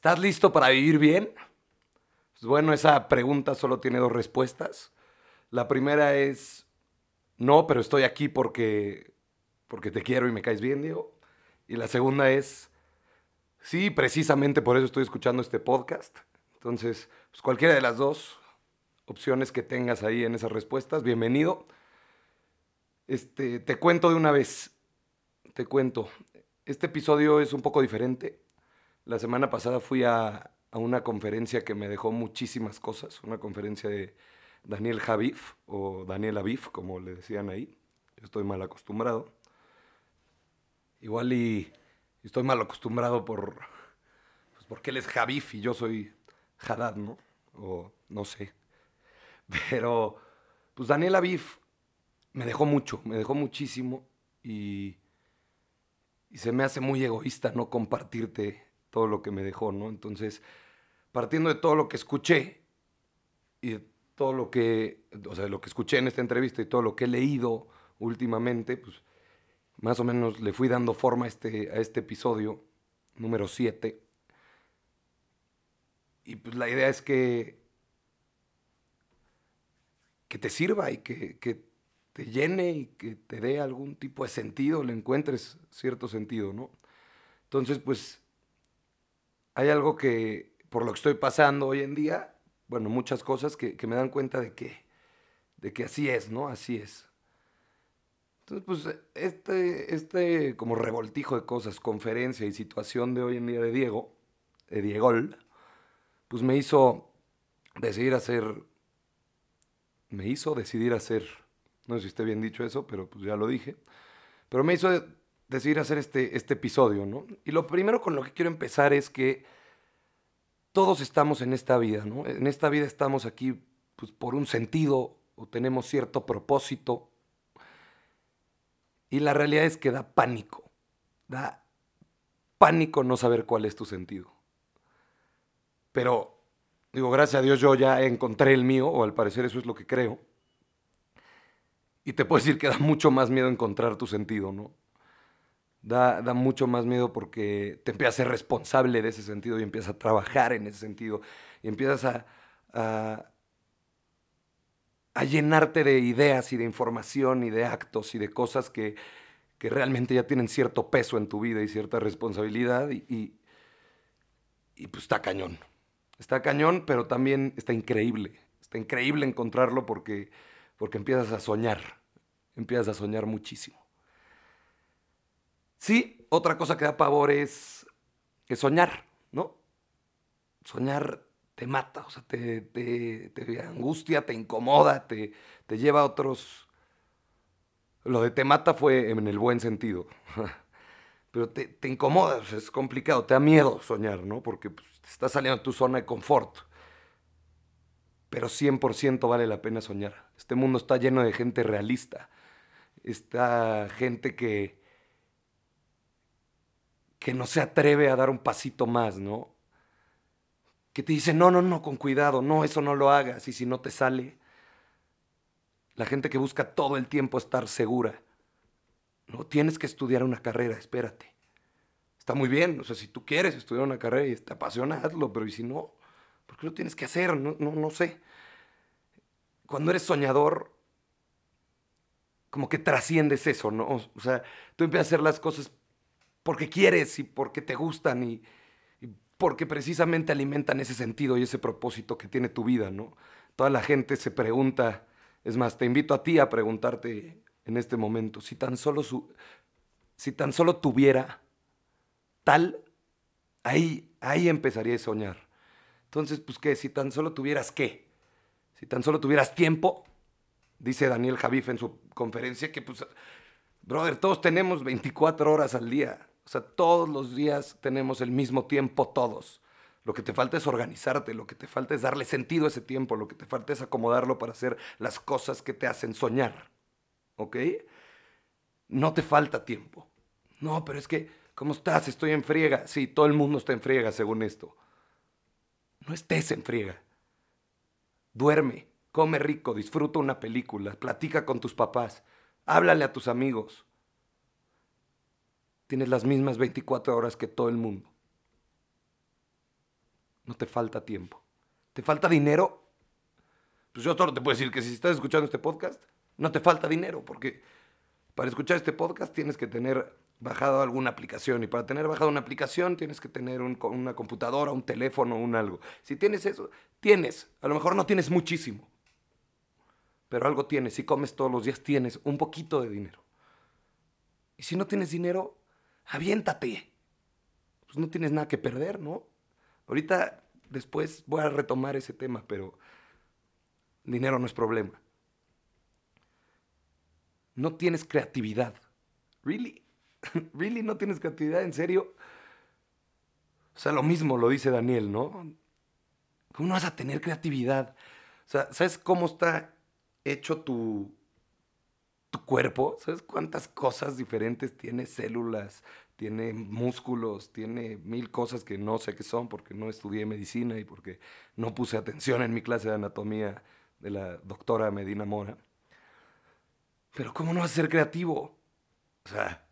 ¿Estás listo para vivir bien? Pues bueno, esa pregunta solo tiene dos respuestas. La primera es, no, pero estoy aquí porque, porque te quiero y me caes bien, Diego. Y la segunda es, sí, precisamente por eso estoy escuchando este podcast. Entonces, pues cualquiera de las dos opciones que tengas ahí en esas respuestas, bienvenido. Este, te cuento de una vez, te cuento. Este episodio es un poco diferente. La semana pasada fui a, a una conferencia que me dejó muchísimas cosas, una conferencia de Daniel Javif o Daniel Avif, como le decían ahí. Yo estoy mal acostumbrado. Igual y, estoy mal acostumbrado por pues porque él es Javif y yo soy Haddad, ¿no? O no sé. Pero pues Daniel Avif me dejó mucho, me dejó muchísimo y, y se me hace muy egoísta no compartirte todo lo que me dejó, ¿no? Entonces, partiendo de todo lo que escuché y de todo lo que, o sea, lo que escuché en esta entrevista y todo lo que he leído últimamente, pues más o menos le fui dando forma a este, a este episodio número 7. Y pues la idea es que, que te sirva y que, que te llene y que te dé algún tipo de sentido, le encuentres cierto sentido, ¿no? Entonces, pues hay algo que, por lo que estoy pasando hoy en día, bueno, muchas cosas que, me dan cuenta de que, de que así es, ¿no? Así es. Entonces, pues, este, este como revoltijo de cosas, conferencia y situación de hoy en día de Diego, de Diego, pues me hizo decidir hacer, me hizo decidir hacer, no sé si esté bien dicho eso, pero pues ya lo dije, pero me hizo decidir hacer este, este episodio, ¿no? Y lo primero con lo que quiero empezar es que todos estamos en esta vida, ¿no? En esta vida estamos aquí pues, por un sentido o tenemos cierto propósito. Y la realidad es que da pánico, da pánico no saber cuál es tu sentido. Pero, digo, gracias a Dios yo ya encontré el mío, o al parecer eso es lo que creo. Y te puedo decir que da mucho más miedo encontrar tu sentido, ¿no? Da, da, mucho más miedo porque te empiezas a ser responsable de ese sentido y empiezas a trabajar en ese sentido y empiezas a, a, a llenarte de ideas y de información y de actos y de cosas que, que, realmente ya tienen cierto peso en tu vida y cierta responsabilidad y, y, y pues está cañón. Está cañón, pero también está increíble. Está increíble encontrarlo porque, porque empiezas a soñar, empiezas a soñar muchísimo. Sí, otra cosa que da pavor es, es soñar, ¿no? Soñar te mata, o sea, te, te, te angustia, te incomoda, te, te, lleva a otros... Lo de te mata fue en el buen sentido, pero te, te incomoda, es complicado, te da miedo soñar, ¿no? Porque pues, te estás saliendo de tu zona de confort. Pero 100% vale la pena soñar. Este mundo está lleno de gente realista. Está gente que, que no se atreve a dar un pasito más, ¿no? Que te dice, no, no, no, con cuidado, no, eso no lo hagas, y si no te sale. La gente que busca todo el tiempo estar segura. No tienes que estudiar una carrera, espérate. Está muy bien, o sea, si tú quieres estudiar una carrera y te apasiona, hazlo, pero ¿y si no? ¿Por qué lo tienes que hacer? No, no, no sé. Cuando eres soñador, como que trasciendes eso, ¿no? O sea, tú empiezas a hacer las cosas porque quieres y porque te gustan y, porque precisamente alimentan ese sentido y ese propósito que tiene tu vida, ¿no? Toda la gente se pregunta, es más, te invito a ti a preguntarte en este momento, si tan solo, si tan solo tuviera tal, ahí, ahí empezaría a soñar. Entonces, pues qué, si tan solo tuvieras qué, si tan solo tuvieras tiempo, dice Daniel Javif en su conferencia, que pues, brother, todos tenemos 24 horas al día. O sea, todos los días tenemos el mismo tiempo, todos. Lo que te falta es organizarte, lo que te falta es darle sentido a ese tiempo, lo que te falta es acomodarlo para hacer las cosas que te hacen soñar. ¿Ok? No te falta tiempo. No, pero es que, ¿cómo estás? Estoy en friega. Sí, todo el mundo está en friega según esto. No estés en friega. Duerme, come rico, disfruta una película, platica con tus papás, háblale a tus amigos tienes las mismas 24 horas que todo el mundo. no te falta tiempo. ¿Te falta dinero? Pues yo solo te puedo decir que si estás escuchando este podcast, no te falta dinero, porque para escuchar este podcast tienes que tener bajado alguna aplicación y para tener bajado una aplicación tienes que tener una computadora, un teléfono, un algo. Si tienes eso, tienes. A lo mejor no tienes muchísimo, pero algo tienes. Si comes todos los días tienes un poquito de dinero. Y si no tienes dinero, aviéntate. Pues no tienes nada que perder, ¿no? Ahorita, después voy a retomar ese tema, pero dinero no es problema. No tienes creatividad. ¿Really? ¿Really no tienes creatividad? ¿En serio? O sea, lo mismo lo dice Daniel, ¿no? ¿Cómo no vas a tener creatividad? O sea, ¿sabes cómo está hecho tu, tu cuerpo? ¿Sabes cuántas cosas diferentes tiene células, tiene músculos, tiene mil cosas que no sé qué son porque no estudié medicina y porque no puse atención en mi clase de anatomía de la doctora Medina Mora? Pero ¿cómo no ser creativo? O sea,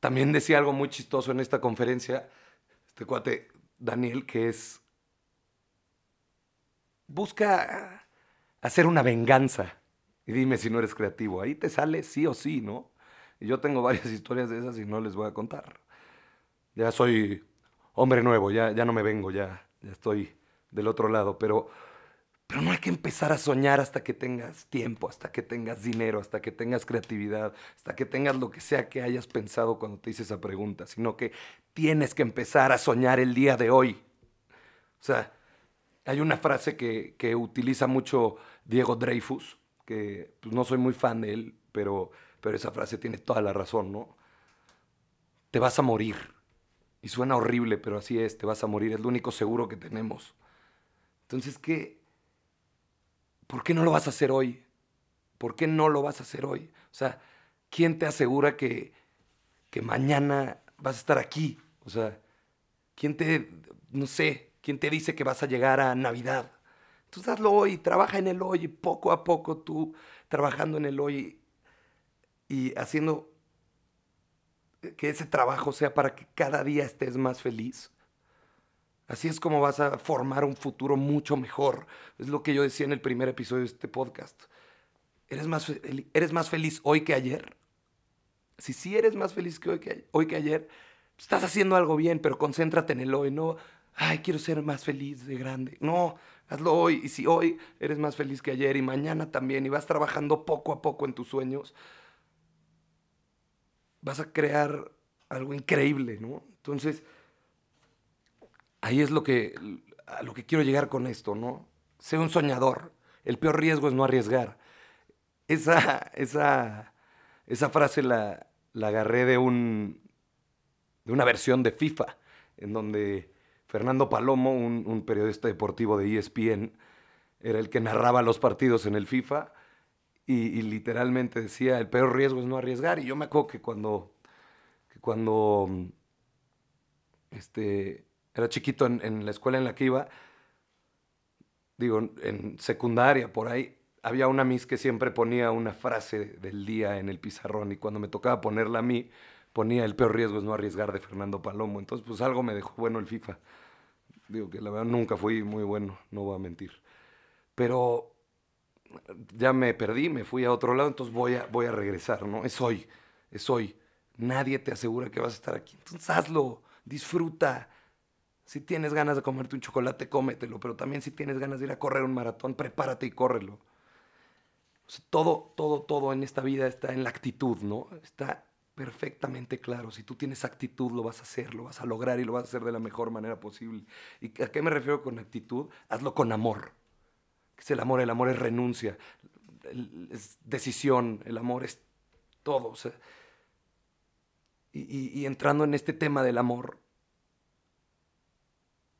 también decía algo muy chistoso en esta conferencia, este cuate Daniel, que es, busca hacer una venganza. Y dime si no eres creativo. Ahí te sale sí o sí, ¿no? Y yo tengo varias historias de esas y no les voy a contar. Ya soy hombre nuevo, ya, ya no me vengo, ya, ya estoy del otro lado. Pero pero no hay que empezar a soñar hasta que tengas tiempo, hasta que tengas dinero, hasta que tengas creatividad, hasta que tengas lo que sea que hayas pensado cuando te hice esa pregunta, sino que tienes que empezar a soñar el día de hoy. O sea, hay una frase que, utiliza mucho Diego Dreyfus, que pues, no soy muy fan de él, pero, pero esa frase tiene toda la razón, ¿no? Te vas a morir. Y suena horrible, pero así es, te vas a morir, es lo único seguro que tenemos. Entonces, ¿qué, ¿por qué no lo vas a hacer hoy? ¿Por qué no lo vas a hacer hoy? O sea, ¿quién te asegura que, que mañana vas a estar aquí? O sea, ¿quién te, no sé, quién te dice que vas a llegar a Navidad? Entonces hazlo hoy, trabaja en el hoy, poco a poco tú trabajando en el hoy y haciendo que ese trabajo sea para que cada día estés más feliz. Así es como vas a formar un futuro mucho mejor. Es lo que yo decía en el primer episodio de este podcast. ¿Eres más, eres más feliz hoy que ayer? Si sí eres más feliz que hoy hoy que ayer, estás haciendo algo bien, pero concéntrate en el hoy. No, ay, quiero ser más feliz de grande. No, hazlo hoy. Y si hoy eres más feliz que ayer y mañana también y vas trabajando poco a poco en tus sueños, vas a crear algo increíble, ¿no? Entonces ahí es lo que, a lo que quiero llegar con esto, ¿no? Sé un soñador. El peor riesgo es no arriesgar. Esa, esa, esa frase la, la agarré de, un, de una versión de FIFA, en donde Fernando Palomo, un, periodista deportivo de ESPN, era el que narraba los partidos en el FIFA y, literalmente decía, el peor riesgo es no arriesgar. Y yo me acuerdo que cuando, que cuando este, era chiquito en, la escuela en la que iba, digo, en secundaria, por ahí, había una Miss que siempre ponía una frase del día en el pizarrón y cuando me tocaba ponerla a mí, ponía el peor riesgo es no arriesgar de Fernando Palomo. Entonces, pues algo me dejó bueno el FIFA. Digo que la verdad nunca fui muy bueno, no voy a mentir. Pero ya me perdí, me fui a otro lado, entonces voy a, voy a regresar, ¿no? Es hoy, es hoy. Nadie te asegura que vas a estar aquí. Entonces hazlo, disfruta, si tienes ganas de comerte un chocolate, cómetelo, pero también si tienes ganas de ir a correr un maratón, prepárate y córrelo. todo, todo, todo en esta vida está en la actitud, ¿no? Está perfectamente claro. Si tú tienes actitud, lo vas a hacer, lo vas a lograr y lo vas a hacer de la mejor manera posible. ¿Y a qué me refiero con actitud? Hazlo con amor. ¿Qué es el amor? El amor es renuncia, es decisión, el amor es todo. y entrando en este tema del amor,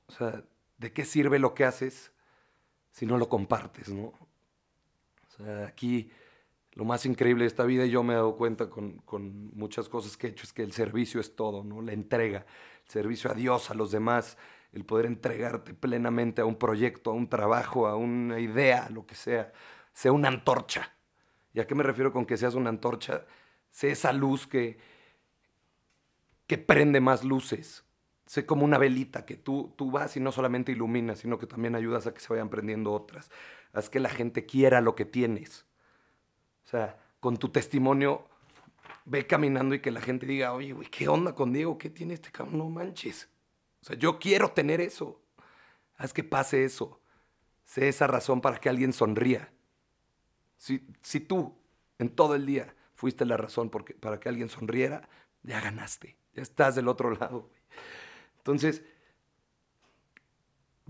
o sea, ¿de qué sirve lo que haces si no lo compartes, no? O sea, aquí lo más increíble de esta vida, y yo me he dado cuenta con, con, muchas cosas que he hecho, es que el servicio es todo, ¿no? La entrega, el servicio a Dios, a los demás, el poder entregarte plenamente a un proyecto, a un trabajo, a una idea, lo que sea, sea una antorcha. ¿Y a qué me refiero con que seas una antorcha? Sé esa luz que, que prende más luces, Sé como una velita que tú, tú vas y no solamente iluminas, sino que también ayudas a que se vayan prendiendo otras. Haz que la gente quiera lo que tienes. O sea, con tu testimonio, ve caminando y que la gente diga, oye, güey, ¿qué onda con Diego? ¿Qué tiene este cabrón? No manches. O sea, yo quiero tener eso. Haz que pase eso. Sé esa razón para que alguien sonría. Si, si tú en todo el día fuiste la razón para que alguien sonriera, ya ganaste. Ya estás del otro lado. Entonces,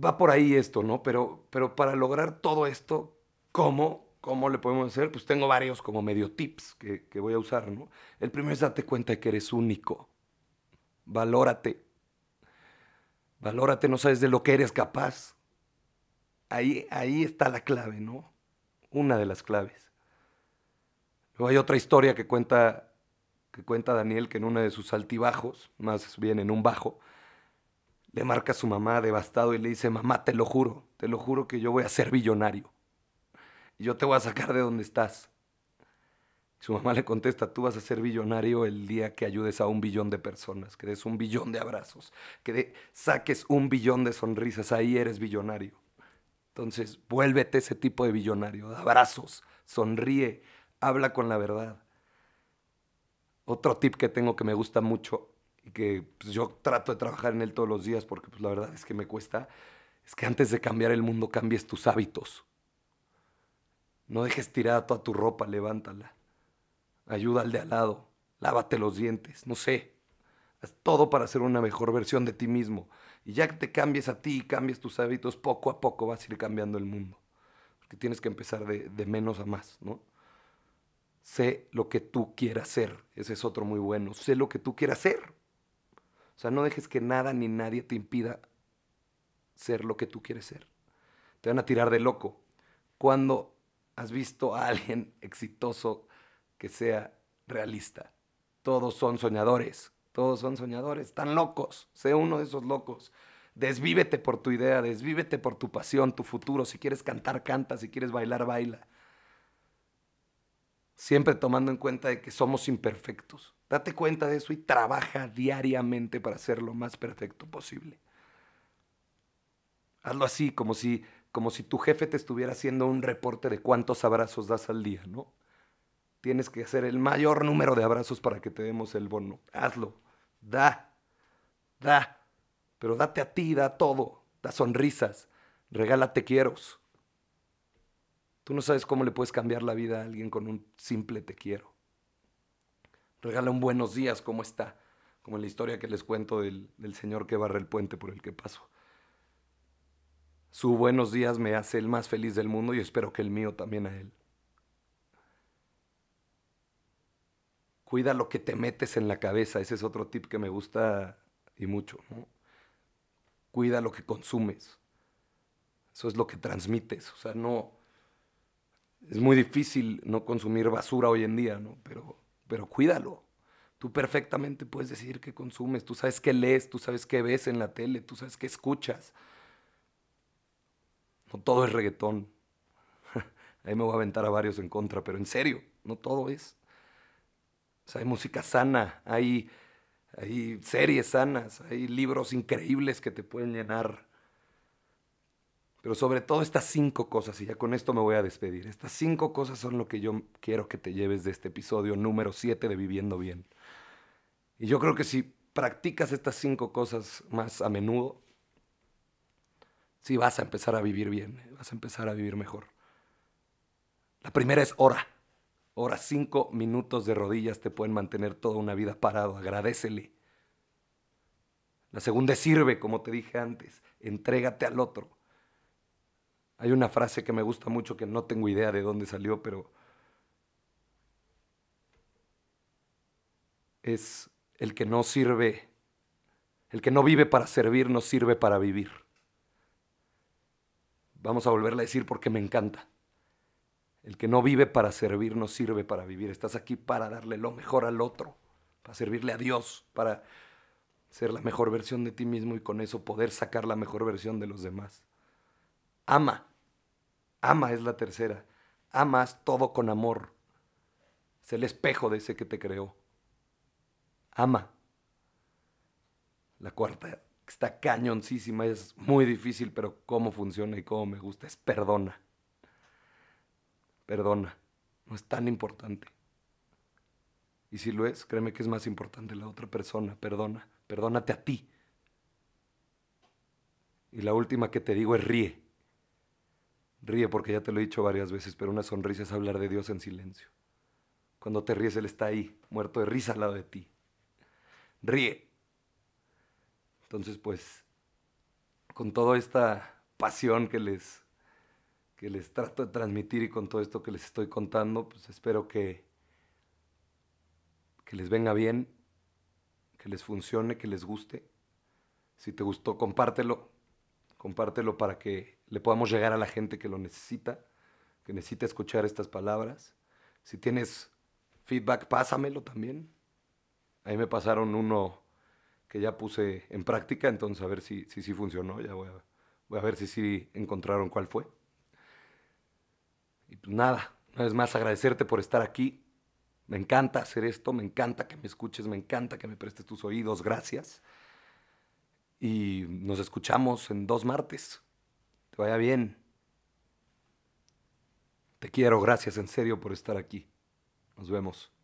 va por ahí esto, ¿no? Pero, pero para lograr todo esto, ¿cómo? ¿Cómo le podemos hacer? Pues tengo varios como medio tips que, que voy a usar, ¿no? El primero es date cuenta de que eres único. Valórate. Valórate, no sabes de lo que eres capaz. Ahí, ahí está la clave, ¿no? Una de las claves. Luego hay otra historia que cuenta, que cuenta Daniel que en uno de sus altibajos, más bien en un bajo, le marca a su mamá devastado y le dice, mamá, te lo juro, te lo juro que yo voy a ser billonario. Y yo te voy a sacar de donde estás. Su mamá le contesta, tú vas a ser billonario el día que ayudes a un billón de personas, que des un billón de abrazos, que saques un billón de sonrisas, ahí eres billonario. Entonces, vuélvete ese tipo de billonario, de abrazos, sonríe, habla con la verdad. Otro tip que tengo que me gusta mucho y que pues, yo trato de trabajar en él todos los días porque pues, la verdad es que me cuesta, es que antes de cambiar el mundo cambies tus hábitos. No dejes tirada toda tu ropa, levántala. Ayuda al de al lado, lávate los dientes, no sé. Haz todo para ser una mejor versión de ti mismo. Y ya que te cambies a ti y cambies tus hábitos, poco a poco vas a ir cambiando el mundo. Porque tienes que empezar de, menos a más, ¿no? Sé lo que tú quieras ser. Ese es otro muy bueno. Sé lo que tú quieras ser. O sea, no dejes que nada ni nadie te impida ser lo que tú quieres ser. Te van a tirar de loco. Cuando has visto a alguien exitoso que sea realista? Todos son soñadores. Todos son soñadores. Están locos. Sé uno de esos locos. Desvívete por tu idea, desvívete por tu pasión, tu futuro. Si quieres cantar, canta. Si quieres bailar, baila. Siempre tomando en cuenta de que somos imperfectos. Date cuenta de eso y trabaja diariamente para ser lo más perfecto posible. Hazlo así, como si, como si tu jefe te estuviera haciendo un reporte de cuántos abrazos das al día, ¿no? Tienes que hacer el mayor número de abrazos para que te demos el bono. Hazlo. Da. Da. Pero date a ti, da todo. Da sonrisas. Regálate quieros. Tú no sabes cómo le puedes cambiar la vida a alguien con un simple te quiero. Regala un buenos días, ¿cómo está? Como en la historia que les cuento del, del señor que barre el puente por el que paso. Su buenos días me hace el más feliz del mundo y espero que el mío también a él. Cuida lo que te metes en la cabeza, ese es otro tip que me gusta y mucho. ¿no? Cuida lo que consumes. Eso es lo que transmites. O sea, no. Es muy difícil no consumir basura hoy en día, ¿no? Pero pero cuídalo. Tú perfectamente puedes decidir qué consumes, tú sabes qué lees, tú sabes qué ves en la tele, tú sabes qué escuchas. No todo es reggaetón. Ahí me voy a aventar a varios en contra, pero en serio, no todo es. O sea, hay música sana, hay, series sanas, hay libros increíbles que te pueden llenar. Pero sobre todo estas cinco cosas, y ya con esto me voy a despedir, estas cinco cosas son lo que yo quiero que te lleves de este episodio número 7 de Viviendo Bien. Y yo creo que si practicas estas cinco cosas más a menudo, sí vas a empezar a vivir bien, vas a empezar a vivir mejor. La primera es hora. Hora, cinco minutos de rodillas te pueden mantener toda una vida parado. Agradecele. La segunda es sirve, como te dije antes. Entrégate al otro. Hay una frase que me gusta mucho que no tengo idea de dónde salió, pero es el que no sirve, el que no vive para servir, no sirve para vivir. Vamos a volverla a decir porque me encanta. El que no vive para servir, no sirve para vivir. Estás aquí para darle lo mejor al otro, para servirle a Dios, para ser la mejor versión de ti mismo y con eso poder sacar la mejor versión de los demás. Ama. Ama es la tercera. Amas todo con amor. Es el espejo de ese que te creó. Ama. La cuarta, está cañoncísima, es muy difícil, pero cómo funciona y cómo me gusta es perdona. Perdona. No es tan importante. Y si lo es, créeme que es más importante la otra persona. Perdona. Perdónate a ti. Y la última que te digo es ríe. Ríe porque ya te lo he dicho varias veces, pero una sonrisa es hablar de Dios en silencio. Cuando te ríes, Él está ahí, muerto de risa al lado de ti. Ríe. Entonces, pues, con toda esta pasión que les, que les trato de transmitir y con todo esto que les estoy contando, pues espero que, que les venga bien, que les funcione, que les guste. Si te gustó, compártelo. Compártelo para que le podamos llegar a la gente que lo necesita, que necesita escuchar estas palabras. Si tienes feedback, pásamelo también. Ahí me pasaron uno ya puse en práctica, entonces a ver si sí si, funcionó. Ya voy a, ver si sí encontraron cuál fue. Y pues nada, una vez más agradecerte por estar aquí. Me encanta hacer esto, me encanta que me escuches, me encanta que me prestes tus oídos, gracias. Y nos escuchamos en dos martes. Te vaya bien. Te quiero, gracias en serio por estar aquí. Nos vemos.